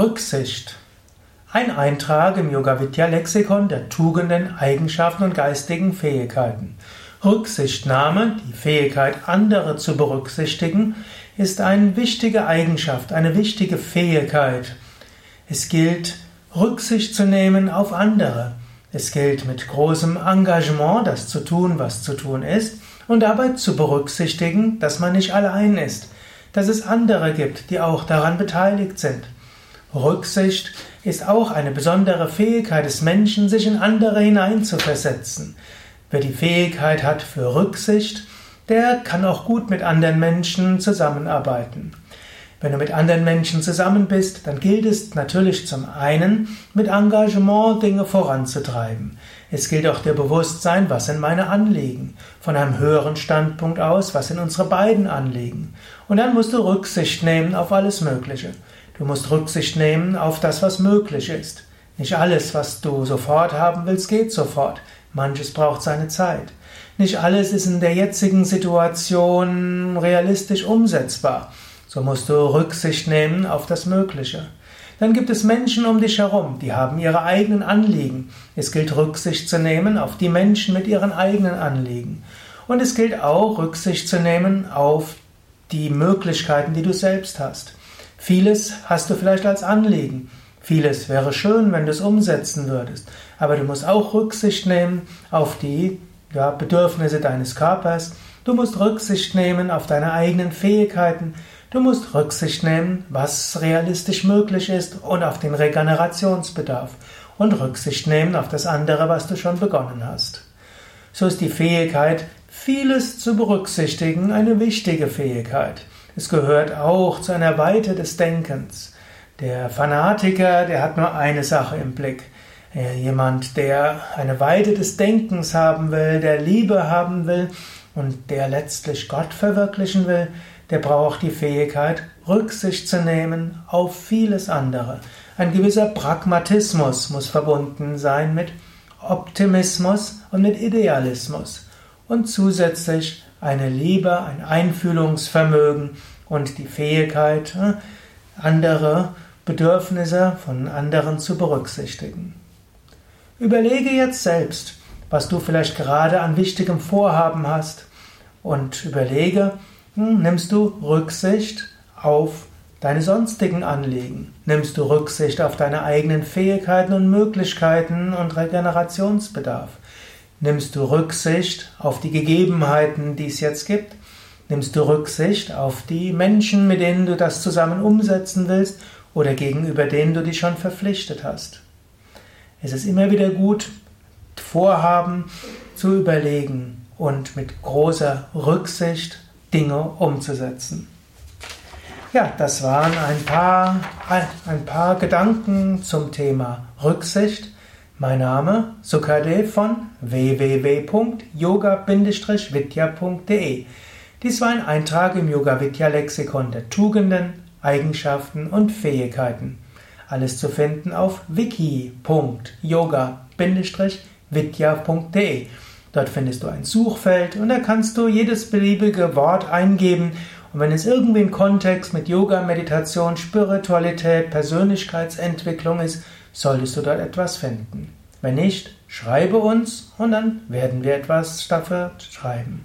Rücksicht. Ein Eintrag im Yoga Vidya Lexikon der Tugenden, Eigenschaften und geistigen Fähigkeiten. Rücksichtnahme, die Fähigkeit, andere zu berücksichtigen, ist eine wichtige Eigenschaft, eine wichtige Fähigkeit. Es gilt, Rücksicht zu nehmen auf andere. Es gilt mit großem Engagement, das zu tun, was zu tun ist, und dabei zu berücksichtigen, dass man nicht allein ist, dass es andere gibt, die auch daran beteiligt sind. Rücksicht ist auch eine besondere Fähigkeit des Menschen, sich in andere hineinzuversetzen. Wer die Fähigkeit hat für Rücksicht, der kann auch gut mit anderen Menschen zusammenarbeiten. Wenn du mit anderen Menschen zusammen bist, dann gilt es natürlich zum einen, mit Engagement Dinge voranzutreiben. Es gilt auch der Bewusstsein, was sind meine Anliegen. Von einem höheren Standpunkt aus, was sind unsere beiden Anliegen. Und dann musst du Rücksicht nehmen auf alles Mögliche. Du musst Rücksicht nehmen auf das, was möglich ist. Nicht alles, was du sofort haben willst, geht sofort. Manches braucht seine Zeit. Nicht alles ist in der jetzigen Situation realistisch umsetzbar. So musst du Rücksicht nehmen auf das Mögliche. Dann gibt es Menschen um dich herum, die haben ihre eigenen Anliegen. Es gilt Rücksicht zu nehmen auf die Menschen mit ihren eigenen Anliegen. Und es gilt auch Rücksicht zu nehmen auf die Möglichkeiten, die du selbst hast. Vieles hast du vielleicht als Anliegen. Vieles wäre schön, wenn du es umsetzen würdest. Aber du musst auch Rücksicht nehmen auf die ja, Bedürfnisse deines Körpers. Du musst Rücksicht nehmen auf deine eigenen Fähigkeiten. Du musst Rücksicht nehmen, was realistisch möglich ist und auf den Regenerationsbedarf. Und Rücksicht nehmen auf das andere, was du schon begonnen hast. So ist die Fähigkeit, vieles zu berücksichtigen, eine wichtige Fähigkeit. Es gehört auch zu einer Weite des Denkens. Der Fanatiker, der hat nur eine Sache im Blick. Jemand, der eine Weite des Denkens haben will, der Liebe haben will und der letztlich Gott verwirklichen will, der braucht die Fähigkeit, Rücksicht zu nehmen auf vieles andere. Ein gewisser Pragmatismus muss verbunden sein mit Optimismus und mit Idealismus. Und zusätzlich eine Liebe, ein Einfühlungsvermögen und die Fähigkeit, äh, andere Bedürfnisse von anderen zu berücksichtigen. Überlege jetzt selbst, was du vielleicht gerade an wichtigem Vorhaben hast und überlege, nimmst du Rücksicht auf deine sonstigen Anliegen? Nimmst du Rücksicht auf deine eigenen Fähigkeiten und Möglichkeiten und Regenerationsbedarf? Nimmst du Rücksicht auf die Gegebenheiten, die es jetzt gibt? Nimmst du Rücksicht auf die Menschen, mit denen du das zusammen umsetzen willst oder gegenüber denen du dich schon verpflichtet hast? Es ist immer wieder gut, Vorhaben zu überlegen und mit großer Rücksicht Dinge umzusetzen. Ja, das waren ein paar, ein paar Gedanken zum Thema Rücksicht. Mein Name Sukadev von www.yoga-vidya.de. Dies war ein Eintrag im Yoga Vidya Lexikon der Tugenden, Eigenschaften und Fähigkeiten. Alles zu finden auf wiki.yoga-vidya.de. Dort findest du ein Suchfeld und da kannst du jedes beliebige Wort eingeben und wenn es irgendwie im Kontext mit Yoga, Meditation, Spiritualität, Persönlichkeitsentwicklung ist, solltest du dort etwas finden. Wenn nicht, schreibe uns und dann werden wir etwas dafür schreiben.